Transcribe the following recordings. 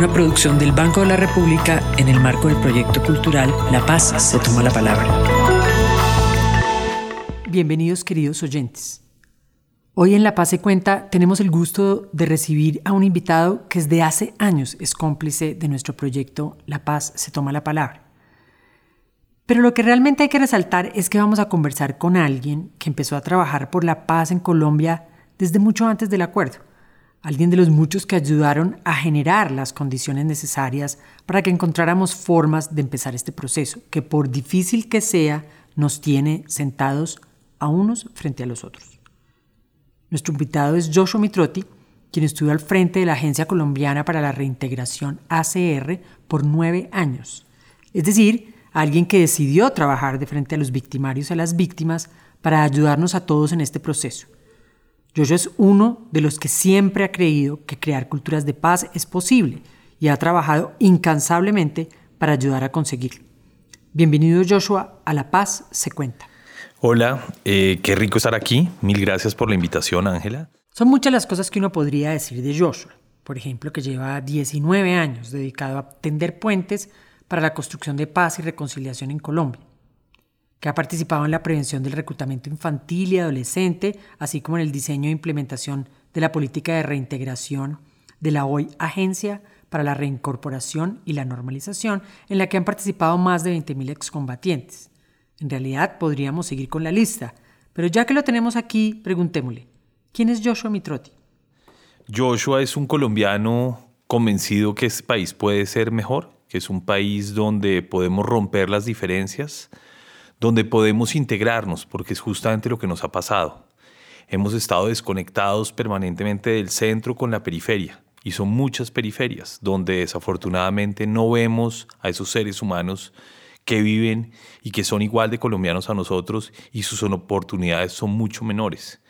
una producción del Banco de la República en el marco del proyecto cultural La Paz se toma la palabra. Bienvenidos queridos oyentes. Hoy en La Paz se cuenta tenemos el gusto de recibir a un invitado que desde hace años es cómplice de nuestro proyecto La Paz se toma la palabra. Pero lo que realmente hay que resaltar es que vamos a conversar con alguien que empezó a trabajar por la paz en Colombia desde mucho antes del acuerdo alguien de los muchos que ayudaron a generar las condiciones necesarias para que encontráramos formas de empezar este proceso, que por difícil que sea, nos tiene sentados a unos frente a los otros. Nuestro invitado es Joshua Mitrotti, quien estuvo al frente de la Agencia Colombiana para la Reintegración ACR por nueve años. Es decir, alguien que decidió trabajar de frente a los victimarios y a las víctimas para ayudarnos a todos en este proceso Jojo es uno de los que siempre ha creído que crear culturas de paz es posible y ha trabajado incansablemente para ayudar a conseguirlo. Bienvenido Joshua a La Paz se cuenta. Hola, eh, qué rico estar aquí. Mil gracias por la invitación, Ángela. Son muchas las cosas que uno podría decir de Joshua. Por ejemplo, que lleva 19 años dedicado a tender puentes para la construcción de paz y reconciliación en Colombia que ha participado en la prevención del reclutamiento infantil y adolescente, así como en el diseño e implementación de la política de reintegración de la hoy Agencia para la Reincorporación y la Normalización, en la que han participado más de 20.000 excombatientes. En realidad podríamos seguir con la lista, pero ya que lo tenemos aquí, preguntémosle, ¿quién es Joshua Mitrotti? Joshua es un colombiano convencido que este país puede ser mejor, que es un país donde podemos romper las diferencias, donde podemos integrarnos, porque es justamente lo que nos ha pasado. Hemos estado desconectados permanentemente del centro con la periferia, y son muchas periferias donde desafortunadamente no vemos a esos seres humanos que viven y que son igual de colombianos a nosotros y sus oportunidades son mucho menores.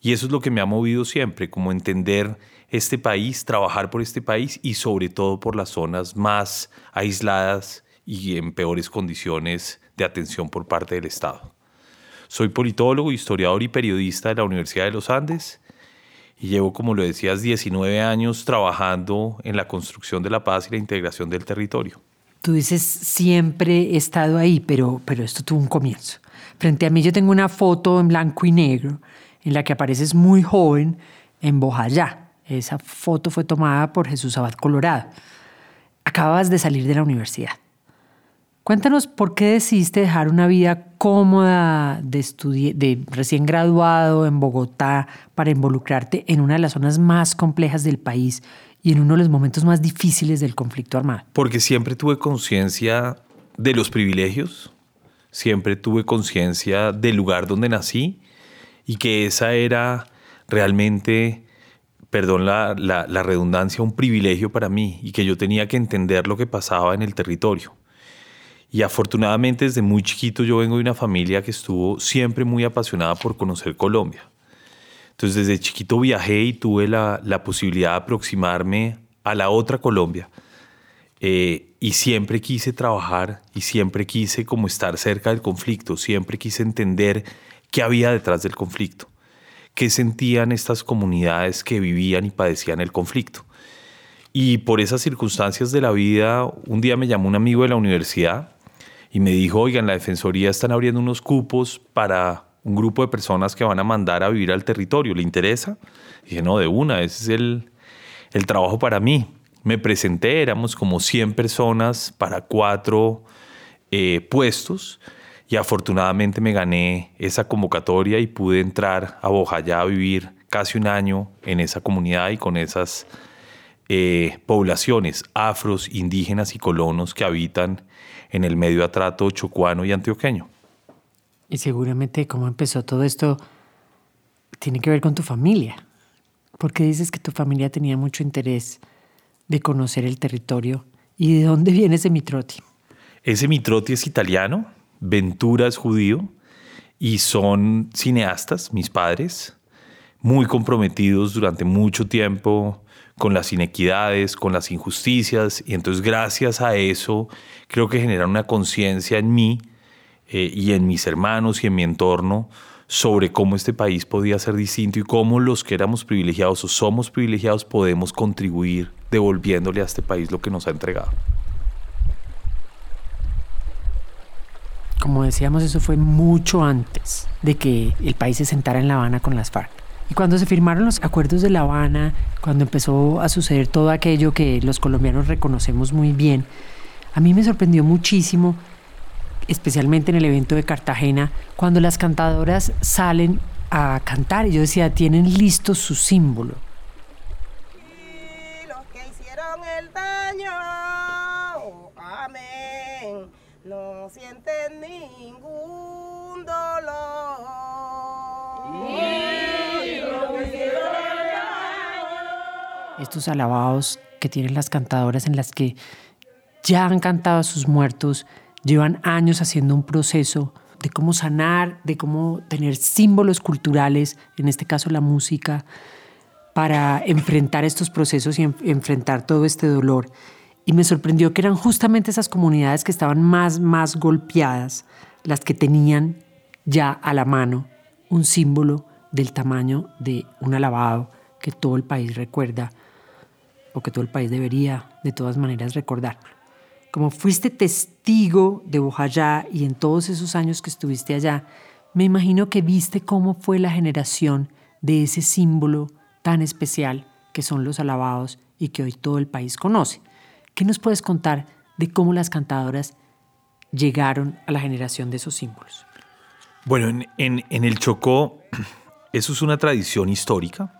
Y eso es lo que me ha movido siempre, como entender este país, trabajar por este país y sobre todo por las zonas más aisladas y en peores condiciones de atención por parte del Estado. Soy politólogo, historiador y periodista de la Universidad de los Andes y llevo, como lo decías, 19 años trabajando en la construcción de la paz y la integración del territorio. Tú dices, siempre he estado ahí, pero, pero esto tuvo un comienzo. Frente a mí yo tengo una foto en blanco y negro en la que apareces muy joven en Bojayá. Esa foto fue tomada por Jesús Abad Colorado. Acabas de salir de la universidad. Cuéntanos por qué decidiste dejar una vida cómoda de, recién graduado en Bogotá para involucrarte en una de las zonas más complejas del país y en uno de los momentos más difíciles del conflicto armado. Porque siempre tuve conciencia de los privilegios, siempre tuve conciencia del lugar donde nací y que esa era realmente, perdón la redundancia, un privilegio para mí y que yo tenía que entender lo que pasaba en el territorio y afortunadamente desde muy chiquito yo vengo de una familia que estuvo siempre muy apasionada por conocer Colombia. Entonces desde chiquito viajé y tuve la, la posibilidad de aproximarme a la otra Colombia. Eh, y siempre quise trabajar y siempre quise como estar cerca del conflicto, siempre quise entender qué había detrás del conflicto, qué sentían estas comunidades que vivían y padecían el conflicto. Y por esas circunstancias de la vida, un día me llamó un amigo de la universidad y me dijo, oigan, la Defensoría están abriendo unos cupos para un grupo de personas que van a mandar a vivir al territorio, ¿le interesa? Dije, no, de una, ese es el, el trabajo para mí. Me presenté, éramos como 100 personas para cuatro eh, puestos y afortunadamente me gané esa convocatoria y pude entrar a Bojayá a vivir casi un año en esa comunidad y con esas eh, poblaciones afros, indígenas y colonos que habitan en el medio atrato chocuano y antioqueño. Y seguramente cómo empezó todo esto tiene que ver con tu familia. porque dices que tu familia tenía mucho interés de conocer el territorio ¿Y de dónde viene ese Mitroti? Ese Mitroti es italiano, Ventura es judío y son cineastas, mis padres, muy comprometidos durante mucho tiempo con las inequidades, con las injusticias, y entonces gracias a eso creo que genera una conciencia en mí eh, y en mis hermanos y en mi entorno sobre cómo este país podía ser distinto y cómo los que éramos privilegiados o somos privilegiados podemos contribuir devolviéndole a este país lo que nos ha entregado. Como decíamos, eso fue mucho antes de que el país se sentara en La Habana con las FARC. Y cuando se firmaron los acuerdos de La Habana, cuando empezó a suceder todo aquello que los colombianos reconocemos muy bien, a mí me sorprendió muchísimo, especialmente en el evento de Cartagena, cuando las cantadoras salen a cantar y yo decía, tienen listo su símbolo. Y los que hicieron el daño, amén, no sienten ningún dolor. Estos alabados que tienen las cantadoras en las que ya han cantado a sus muertos, llevan años haciendo un proceso de cómo sanar, de cómo tener símbolos culturales, en este caso la música, para enfrentar estos procesos y en- enfrentar todo este dolor. Y me sorprendió que eran justamente esas comunidades que estaban más, más golpeadas, las que tenían ya a la mano un símbolo del tamaño de un alabado que todo el país recuerda o que todo el país debería de todas maneras recordar. Como fuiste testigo de Bojayá y en todos esos años que estuviste allá, me imagino que viste cómo fue la generación de ese símbolo tan especial que son los alabados y que hoy todo el país conoce. ¿Qué nos puedes contar de cómo las cantadoras llegaron a la generación de esos símbolos? Bueno, en, el Chocó, eso es una tradición histórica.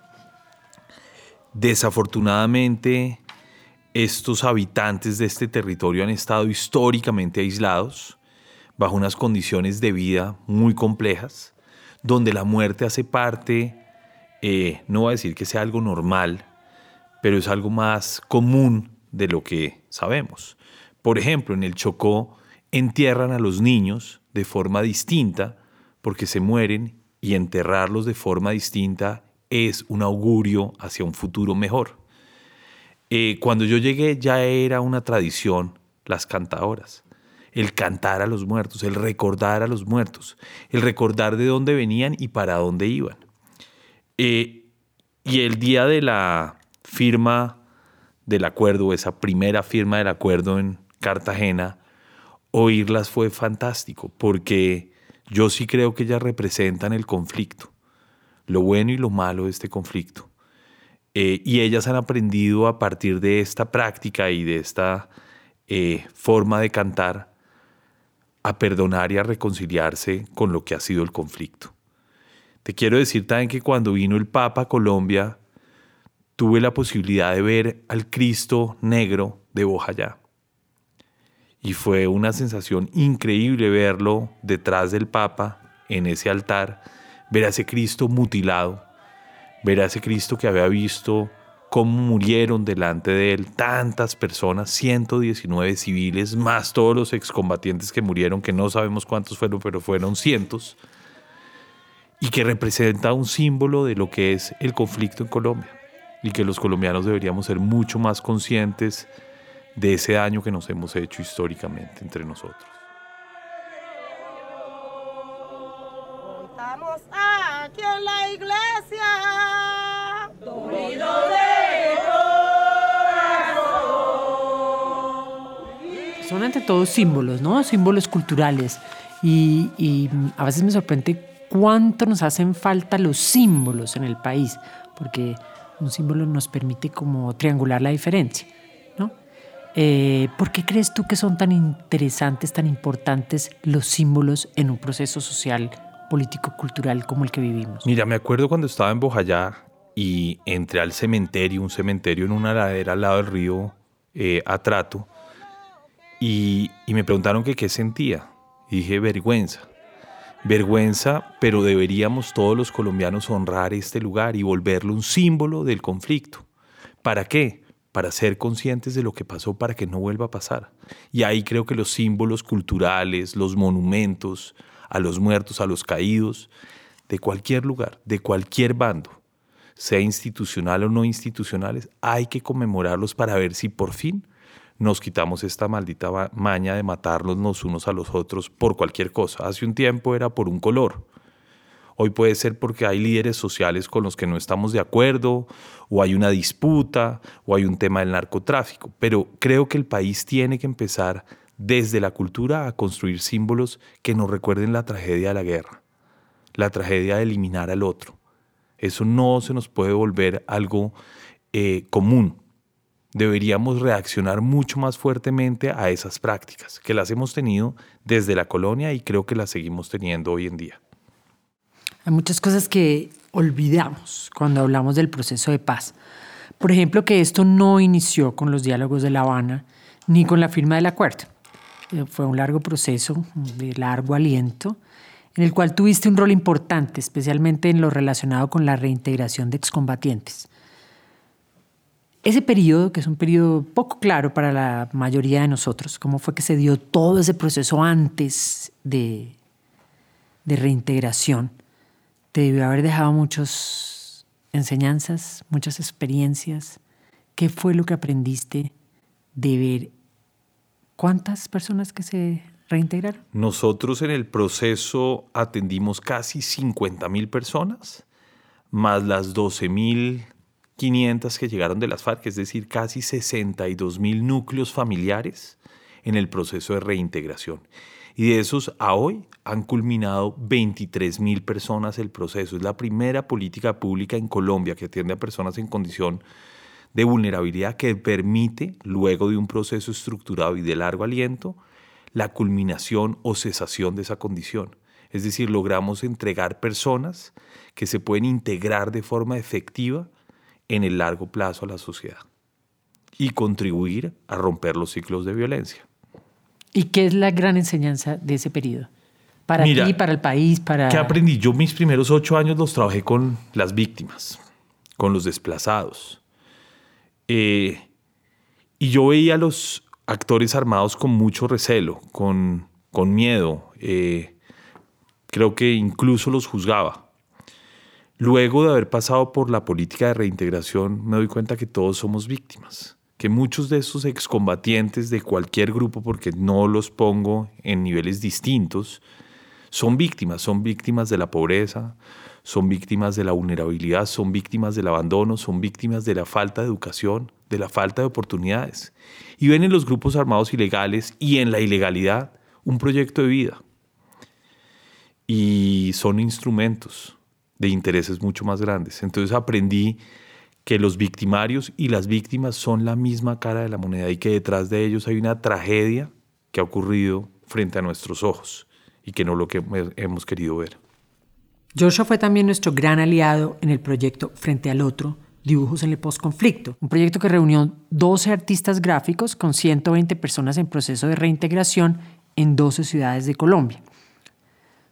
Desafortunadamente, estos habitantes de este territorio han estado históricamente aislados, bajo unas condiciones de vida muy complejas, donde la muerte hace parte, eh, no voy a decir que sea algo normal, pero es algo más común de lo que sabemos. Por ejemplo, en el Chocó entierran a los niños de forma distinta porque se mueren y enterrarlos de forma distinta es un augurio hacia un futuro mejor. Eh, cuando yo llegué ya era una tradición las cantadoras, el cantar a los muertos, el recordar a los muertos, el recordar de dónde venían y para dónde iban. Eh, y el día de la firma del acuerdo, esa primera firma del acuerdo en Cartagena, oírlas fue fantástico, porque yo sí creo que ellas representan el conflicto, lo bueno y lo malo de este conflicto. Eh, y ellas han aprendido a partir de esta práctica y de esta eh, forma de cantar a perdonar y a reconciliarse con lo que ha sido el conflicto. Te quiero decir también que cuando vino el Papa a Colombia, tuve la posibilidad de ver al Cristo negro de Bojayá. Y fue una sensación increíble verlo detrás del Papa en ese altar, ver a ese Cristo mutilado, ver a ese Cristo que había visto cómo murieron delante de él tantas personas, 119 civiles, más todos los excombatientes que murieron, que no sabemos cuántos fueron, pero fueron cientos, y que representa un símbolo de lo que es el conflicto en Colombia, y que los colombianos deberíamos ser mucho más conscientes de ese daño que nos hemos hecho históricamente entre nosotros. Estamos aquí en la iglesia. Son ante todo símbolos, ¿no? Símbolos culturales. Y, y a veces me sorprende cuánto nos hacen falta los símbolos en el país, porque un símbolo nos permite como triangular la diferencia, ¿no? Eh, ¿Por qué crees tú que son tan interesantes, tan importantes los símbolos en un proceso social, político, cultural como el que vivimos? Mira, me acuerdo cuando estaba en Bojayá y entré al cementerio, un cementerio en una ladera al lado del río eh, Atrato, y, me preguntaron qué sentía. Y dije, vergüenza. Vergüenza, pero deberíamos todos los colombianos honrar este lugar y volverlo un símbolo del conflicto. ¿Para qué? para ser conscientes de lo que pasó para que no vuelva a pasar. Y ahí creo que los símbolos culturales, los monumentos a los muertos, a los caídos, de cualquier lugar, de cualquier bando, sea institucional o no institucionales, hay que conmemorarlos para ver si por fin nos quitamos esta maldita maña de matarnos los unos a los otros por cualquier cosa. Hace un tiempo era por un color. Hoy puede ser porque hay líderes sociales con los que no estamos de acuerdo, o hay una disputa, o hay un tema del narcotráfico. Pero creo que el país tiene que empezar desde la cultura a construir símbolos que nos recuerden la tragedia de la guerra, la tragedia de eliminar al otro. Eso no se nos puede volver algo eh, común deberíamos reaccionar mucho más fuertemente a esas prácticas, que las hemos tenido desde la colonia y creo que las seguimos teniendo hoy en día. Hay muchas cosas que olvidamos cuando hablamos del proceso de paz. Por ejemplo, que esto no inició con los diálogos de La Habana ni con la firma del acuerdo. Eh, fue un largo proceso de largo aliento en el cual tuviste un rol importante, especialmente en lo relacionado con la reintegración de excombatientes. Ese periodo, que es un periodo poco claro para la mayoría de nosotros, cómo fue que se dio todo ese proceso antes de, de reintegración, te debió haber dejado muchas enseñanzas, muchas experiencias. ¿Qué fue lo que aprendiste de ver cuántas personas que se reintegraron? Nosotros en el proceso atendimos casi 50 mil personas, más las 12 mil 500 que llegaron de las FARC, es decir, casi 62 mil núcleos familiares en el proceso de reintegración. Y de esos a hoy han culminado 23 mil personas el proceso. Es la primera política pública en Colombia que atiende a personas en condición de vulnerabilidad que permite, luego de un proceso estructurado y de largo aliento, la culminación o cesación de esa condición. Es decir, logramos entregar personas que se pueden integrar de forma efectiva en el largo plazo a la sociedad y contribuir a romper los ciclos de violencia. ¿Y qué es la gran enseñanza de ese periodo? Para ti, para el país, para... ¿Qué aprendí? Yo mis primeros ocho años los trabajé con las víctimas, con los desplazados. Eh, y yo veía a los actores armados con mucho recelo, con, con miedo. Eh, creo que incluso los juzgaba. Luego de haber pasado por la política de reintegración, me doy cuenta que todos somos víctimas, que muchos de esos excombatientes de cualquier grupo, porque no los pongo en niveles distintos, son víctimas, son víctimas de la pobreza, son víctimas de la vulnerabilidad, son víctimas del abandono, son víctimas de la falta de educación, de la falta de oportunidades. Y ven en los grupos armados ilegales y en la ilegalidad un proyecto de vida. Y son instrumentos de intereses mucho más grandes. Entonces aprendí que los victimarios y las víctimas son la misma cara de la moneda y que detrás de ellos hay una tragedia que ha ocurrido frente a nuestros ojos y que no lo que hemos querido ver. Joshua fue también nuestro gran aliado en el proyecto Frente al Otro, Dibujos en el Postconflicto, un proyecto que reunió 12 artistas gráficos con 120 personas en proceso de reintegración en 12 ciudades de Colombia.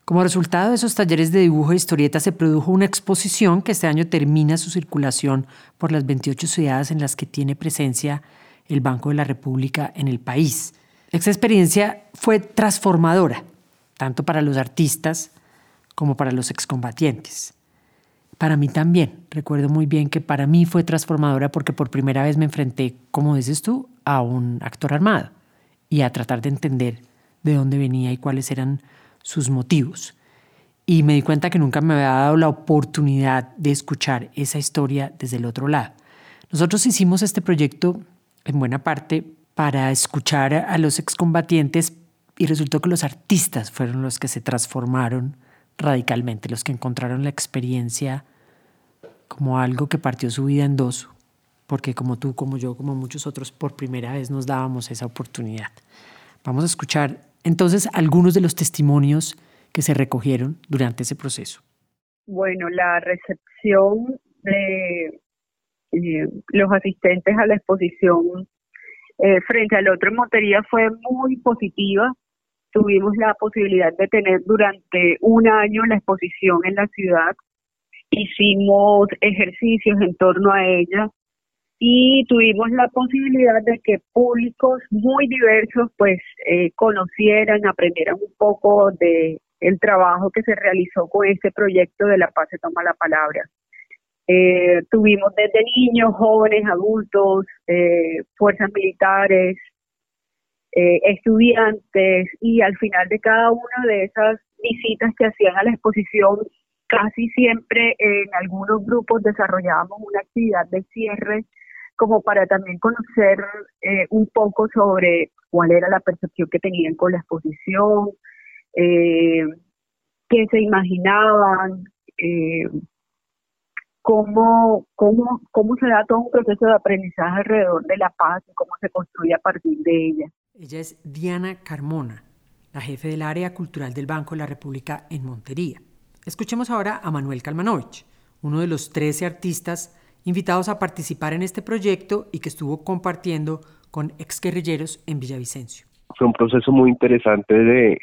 Como resultado de esos talleres de dibujo e historieta se produjo una exposición que este año termina su circulación por las 28 ciudades en las que tiene presencia el Banco de la República en el país. Esta experiencia fue transformadora, tanto para los artistas como para los excombatientes. Para mí también, recuerdo muy bien que para mí fue transformadora porque por primera vez me enfrenté, como dices tú, a un actor armado y a tratar de entender de dónde venía y cuáles eran sus motivos. Y me di cuenta que nunca me había dado la oportunidad de escuchar esa historia desde el otro lado. Nosotros hicimos este proyecto en buena parte para escuchar a los excombatientes y resultó que los artistas fueron los que se transformaron radicalmente, los que encontraron la experiencia como algo que partió su vida en dos, porque como tú, como yo, como muchos otros, por primera vez nos dábamos esa oportunidad. Vamos a escuchar entonces algunos de los testimonios que se recogieron durante ese proceso. Bueno, la recepción de eh, los asistentes a la exposición eh, frente al otro en Montería fue muy positiva. Tuvimos la posibilidad de tener durante un año la exposición en la ciudad. Hicimos ejercicios en torno a ella y tuvimos la posibilidad de que públicos muy diversos pues eh, conocieran, aprendieran un poco de el trabajo que se realizó con este proyecto de La Paz se toma la palabra. Eh, tuvimos desde niños, jóvenes, adultos, eh, fuerzas militares, estudiantes y al final de cada una de esas visitas que hacían a la exposición, casi siempre en algunos grupos desarrollábamos una actividad de cierre como para también conocer eh, un poco sobre cuál era la percepción que tenían con la exposición, eh, qué se imaginaban, eh, cómo, cómo, cómo se da todo un proceso de aprendizaje alrededor de la paz y cómo se construye a partir de ella. Ella es Diana Carmona, la jefe del área cultural del Banco de la República en Montería. Escuchemos ahora a Manuel Kalmanovich, uno de los 13 artistas invitados a participar en este proyecto y que estuvo compartiendo con exguerrilleros en Villavicencio. Fue un proceso muy interesante de,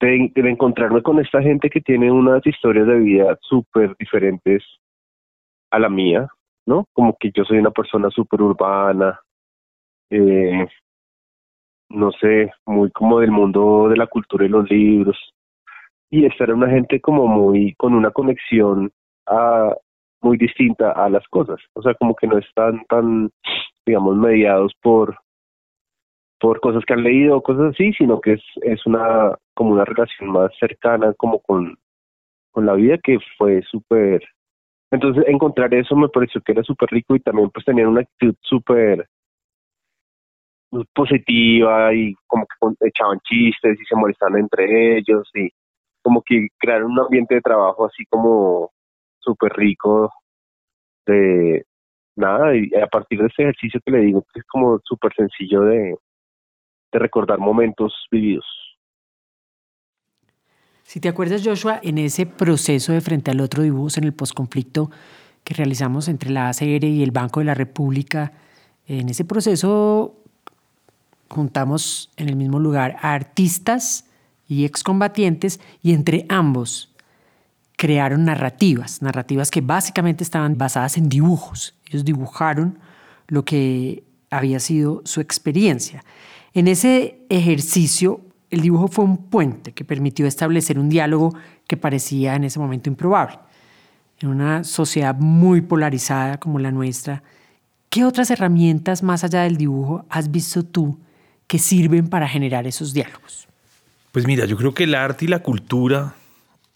de, encontrarme con esta gente que tiene unas historias de vida súper diferentes a la mía, ¿no? Como que yo soy una persona súper urbana, eh, no sé, muy como del mundo de la cultura y los libros. Y estar en una gente como muy, con una conexión muy distinta a las cosas. O sea, como que no están tan, digamos, mediados por por cosas que han leído o cosas así, sino que es, es una como una relación más cercana como con, con la vida que fue súper... Entonces encontrar eso me pareció que era súper rico y también pues tenían una actitud súper positiva y como que echaban chistes y se molestaban entre ellos y como que crearon un ambiente de trabajo así como súper rico de nada, y a partir de ese ejercicio que le digo, que es como súper sencillo de, de recordar momentos vividos. Si te acuerdas, Joshua, en ese proceso de frente al otro dibujos en el posconflicto que realizamos entre la ACR y el Banco de la República, en ese proceso juntamos en el mismo lugar a artistas y excombatientes y entre ambos crearon narrativas, narrativas que básicamente estaban basadas en dibujos. Ellos dibujaron lo que había sido su experiencia. En ese ejercicio, el dibujo fue un puente que permitió establecer un diálogo que parecía en ese momento improbable. En una sociedad muy polarizada como la nuestra, ¿qué otras herramientas más allá del dibujo has visto tú que sirven para generar esos diálogos? Pues mira, yo creo que el arte y la cultura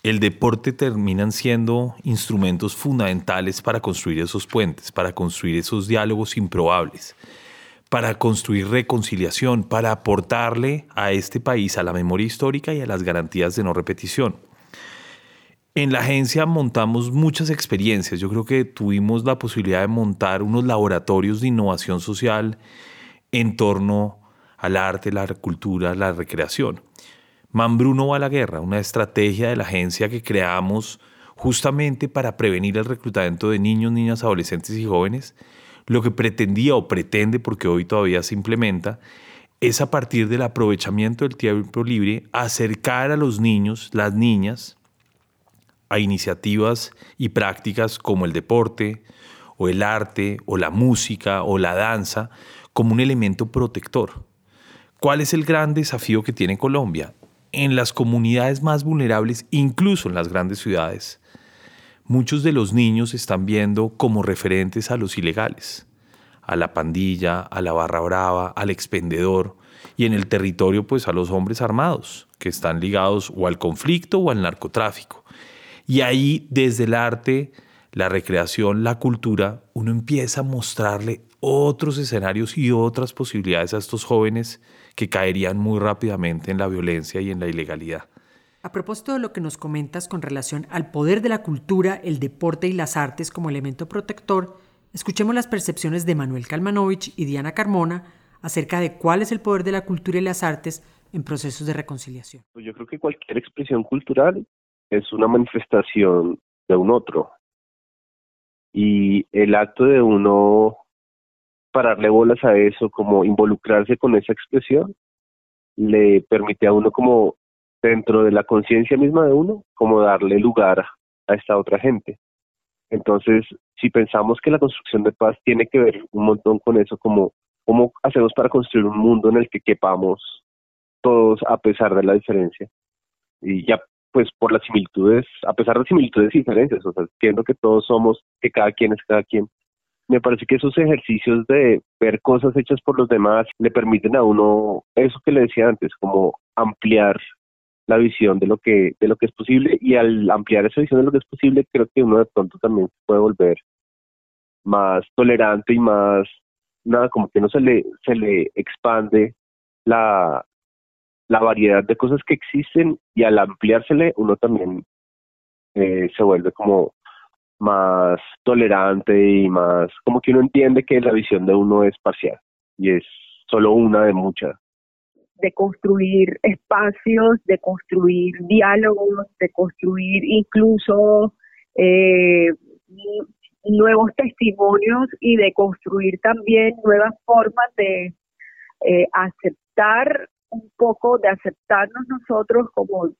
el deporte terminan siendo instrumentos fundamentales para construir esos puentes, para construir esos diálogos improbables, para construir reconciliación, para aportarle a este país a la memoria histórica y a las garantías de no repetición. En la agencia montamos muchas experiencias. Yo creo que tuvimos la posibilidad de montar unos laboratorios de innovación social en torno al arte, la cultura, la recreación. Mambruno va a la guerra, una estrategia de la agencia que creamos justamente para prevenir el reclutamiento de niños, niñas, adolescentes y jóvenes. Lo que pretendía o pretende, porque hoy todavía se implementa, es a partir del aprovechamiento del tiempo libre acercar a los niños, las niñas, a iniciativas y prácticas como el deporte o el arte o la música o la danza como un elemento protector. ¿Cuál es el gran desafío que tiene Colombia? en las comunidades más vulnerables, incluso en las grandes ciudades, muchos de los niños están viendo como referentes a los ilegales, a la pandilla, a la barra brava, al expendedor y en el territorio pues a los hombres armados que están ligados o al conflicto o al narcotráfico. Y ahí desde el arte, la recreación, la cultura, uno empieza a mostrarle otros escenarios y otras posibilidades a estos jóvenes que caerían muy rápidamente en la violencia y en la ilegalidad. A propósito de lo que nos comentas con relación al poder de la cultura, el deporte y las artes como elemento protector, escuchemos las percepciones de Manuel Kalmanovich y Diana Carmona acerca de cuál es el poder de la cultura y las artes en procesos de reconciliación. Yo creo que cualquier expresión cultural es una manifestación de un otro. Y el acto de uno pararle bolas a eso, como involucrarse con esa expresión, le permite a uno como dentro de la conciencia misma de uno, como darle lugar a esta otra gente. Entonces, si pensamos que la construcción de paz tiene que ver un montón con eso, como cómo hacemos para construir un mundo en el que quepamos todos a pesar de la diferencia. Y ya, pues por las similitudes, a pesar de similitudes y diferencias, o sea, entiendo que todos somos, que cada quien es cada quien. Me parece que esos ejercicios de ver cosas hechas por los demás le permiten a uno, eso que le decía antes, como ampliar la visión de lo que de lo que es posible y al ampliar esa visión de lo que es posible creo que uno de pronto también puede volver más tolerante y más nada como que no se le se le expande la la variedad de cosas que existen y al ampliársele uno también eh, se vuelve como más tolerante y más como que uno entiende que la visión de uno es parcial y es solo una de muchas. De construir espacios, de construir diálogos, de construir incluso eh, nuevos testimonios y de construir también nuevas formas de eh, aceptar un poco, de aceptarnos nosotros como,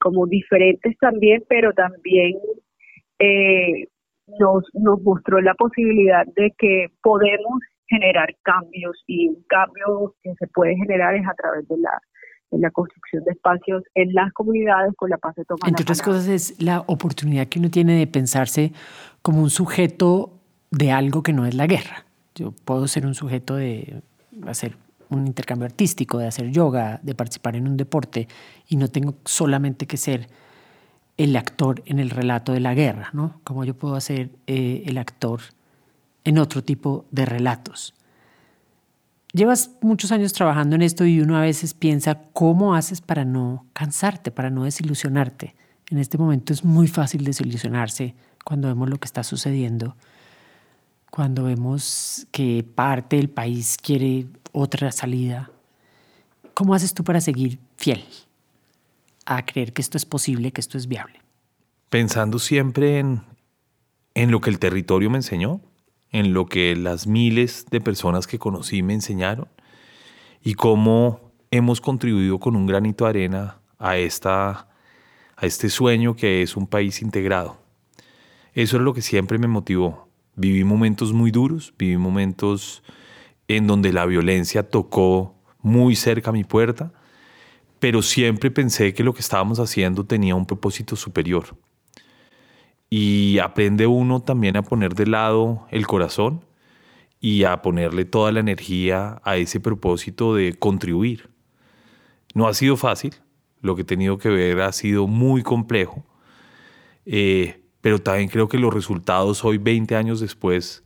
como diferentes también, pero también eh, nos, nos mostró la posibilidad de que podemos generar cambios y un cambio que se puede generar es a través de la, de la construcción de espacios en las comunidades con la paz de tomar. Entre otras cosas es la oportunidad que uno tiene de pensarse como un sujeto de algo que no es la guerra. Yo puedo ser un sujeto de hacer un intercambio artístico, de hacer yoga, de participar en un deporte y no tengo solamente que ser el actor en el relato de la guerra, ¿no? Como yo puedo hacer eh, el actor en otro tipo de relatos. Llevas muchos años trabajando en esto y uno a veces piensa cómo haces para no cansarte, para no desilusionarte. En este momento es muy fácil desilusionarse cuando vemos lo que está sucediendo, cuando vemos que parte del país quiere otra salida. ¿Cómo haces tú para seguir fiel a creer que esto es posible, que esto es viable? Pensando siempre en, en lo que el territorio me enseñó, en lo que las miles de personas que conocí me enseñaron y cómo hemos contribuido con un granito de arena a, esta, a este sueño que es un país integrado. Eso es lo que siempre me motivó. Viví momentos muy duros, viví momentos en donde la violencia tocó muy cerca mi puerta, pero siempre pensé que lo que estábamos haciendo tenía un propósito superior y aprende uno también a poner de lado el corazón y a ponerle toda la energía a ese propósito de contribuir. No ha sido fácil, lo que he tenido que ver ha sido muy complejo, eh, pero también creo que los resultados hoy, 20 años después,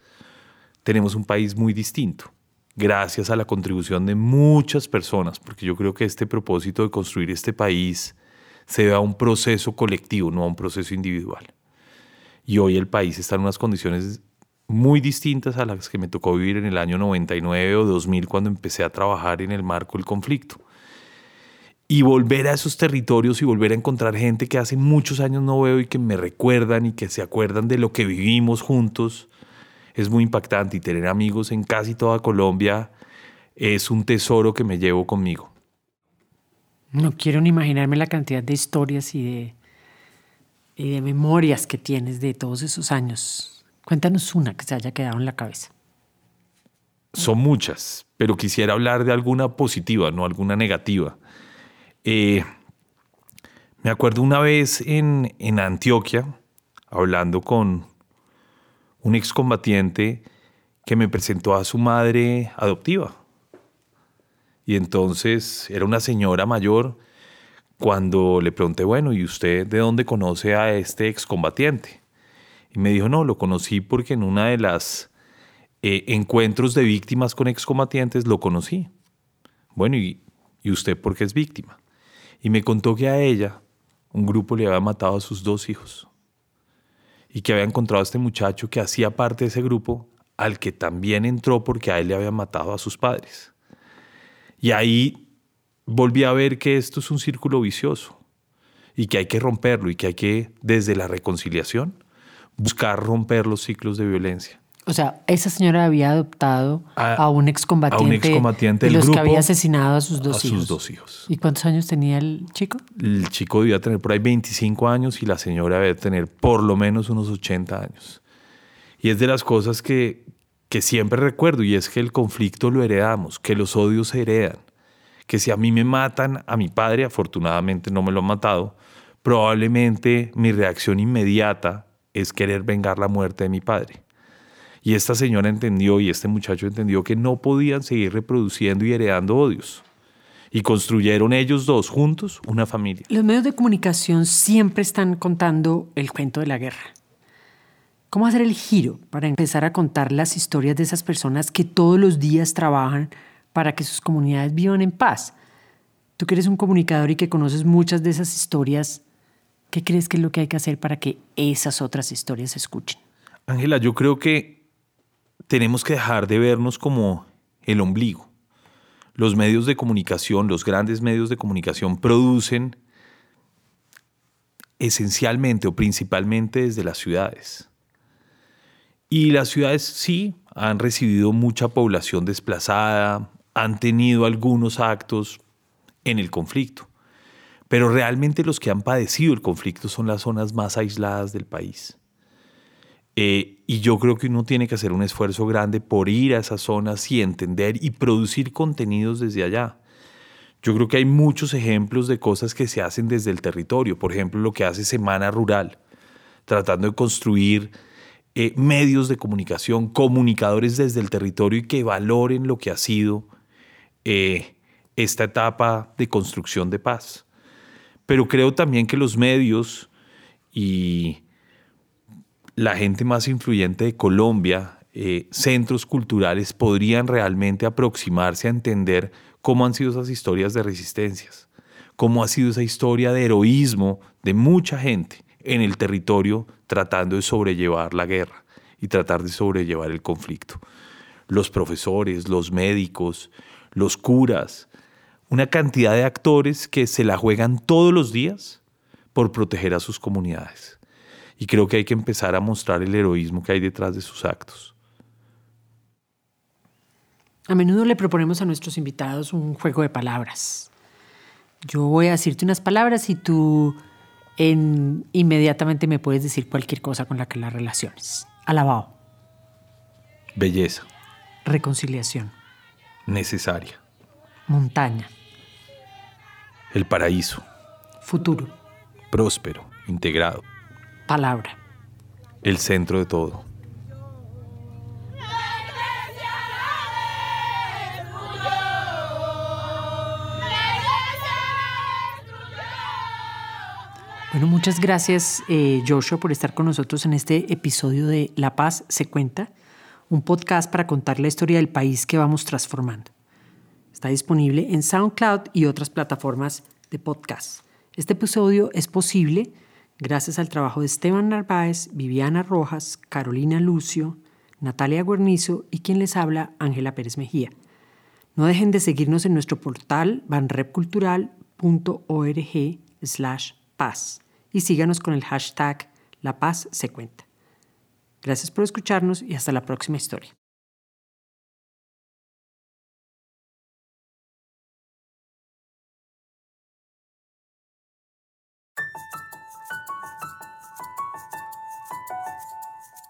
tenemos un país muy distinto, gracias a la contribución de muchas personas, porque yo creo que este propósito de construir este país se debe a un proceso colectivo, no a un proceso individual. Y hoy el país está en unas condiciones muy distintas a las que me tocó vivir en el año 99 o 2000 cuando empecé a trabajar en el marco del conflicto. Y volver a esos territorios y volver a encontrar gente que hace muchos años no veo y que me recuerdan y que se acuerdan de lo que vivimos juntos es muy impactante y tener amigos en casi toda Colombia es un tesoro que me llevo conmigo. No quiero ni imaginarme la cantidad de historias y de y de memorias que tienes de todos esos años. Cuéntanos una que se haya quedado en la cabeza. Son muchas, pero quisiera hablar de alguna positiva, no alguna negativa. Eh, me acuerdo una vez en, en Antioquia, hablando con un excombatiente que me presentó a su madre adoptiva. Y entonces era una señora mayor cuando le pregunté, bueno, ¿y usted de dónde conoce a este excombatiente? Y me dijo, no, lo conocí porque en una de las eh, encuentros de víctimas con excombatientes lo conocí. Bueno, ¿y, ¿y usted por qué es víctima? Y me contó que a ella un grupo le había matado a sus dos hijos y que había encontrado a este muchacho que hacía parte de ese grupo al que también entró porque a él le había matado a sus padres. Y ahí volví a ver que esto es un círculo vicioso y que hay que romperlo y que hay que, desde la reconciliación, buscar romper los ciclos de violencia. O sea, esa señora había adoptado a, un excombatiente, de los que había asesinado a sus dos hijos. sus dos hijos. ¿Y cuántos años tenía el chico? El chico debía tener por ahí 25 años y la señora debe tener por lo menos unos 80 años. Y es de las cosas que, que siempre recuerdo y es que el conflicto lo heredamos, que los odios se heredan, que si a mí me matan a mi padre, afortunadamente no me lo han matado, probablemente mi reacción inmediata es querer vengar la muerte de mi padre. Y esta señora entendió y este muchacho entendió que no podían seguir reproduciendo y heredando odios. Y construyeron ellos dos juntos una familia. Los medios de comunicación siempre están contando el cuento de la guerra. ¿Cómo hacer el giro para empezar a contar las historias de esas personas que todos los días trabajan para que sus comunidades vivan en paz? Tú que eres un comunicador y que conoces muchas de esas historias, ¿qué crees que es lo que hay que hacer para que esas otras historias se escuchen? Ángela, yo creo que tenemos que dejar de vernos como el ombligo. Los medios de comunicación, los grandes medios de comunicación producen esencialmente o principalmente desde las ciudades. Y las ciudades sí han recibido mucha población desplazada, han tenido algunos actos en el conflicto, pero realmente los que han padecido el conflicto son las zonas más aisladas del país. Eh, y yo creo que uno tiene que hacer un esfuerzo grande por ir a esas zonas y entender y producir contenidos desde allá. Yo creo que hay muchos ejemplos de cosas que se hacen desde el territorio. Por ejemplo, lo que hace Semana Rural, tratando de construir eh, medios de comunicación, comunicadores desde el territorio y que valoren lo que ha sido eh, esta etapa de construcción de paz. Pero creo también que los medios y la gente más influyente de Colombia, eh, centros culturales, podrían realmente aproximarse a entender cómo han sido esas historias de resistencias, cómo ha sido esa historia de heroísmo de mucha gente en el territorio tratando de sobrellevar la guerra y tratar de sobrellevar el conflicto. Los profesores, los médicos, los curas, una cantidad de actores que se la juegan todos los días por proteger a sus comunidades. Y creo que hay que empezar a mostrar el heroísmo que hay detrás de sus actos. A menudo le proponemos a nuestros invitados un juego de palabras. Yo voy a decirte unas palabras y tú inmediatamente me puedes decir cualquier cosa con la que las relaciones. Alabado. Belleza. Reconciliación. Necesaria. Montaña. El paraíso. Futuro. Próspero. Integrado. Palabra. El centro de todo. Bueno, muchas gracias eh, Joshua por estar con nosotros en este episodio de La Paz se cuenta, un podcast para contar la historia del país que vamos transformando. Está disponible en SoundCloud y otras plataformas de podcast. Este episodio es posible gracias al trabajo de Esteban Narváez, Viviana Rojas, Carolina Lucio, Natalia Guernizo y quien les habla, Ángela Pérez Mejía. No dejen de seguirnos en nuestro portal banrepcultural.org slash paz y síganos con el hashtag La Paz se cuenta. Gracias por escucharnos y hasta la próxima historia.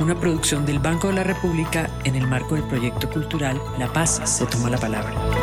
Una producción del Banco de la República en el marco del proyecto cultural La Paz se toma la palabra.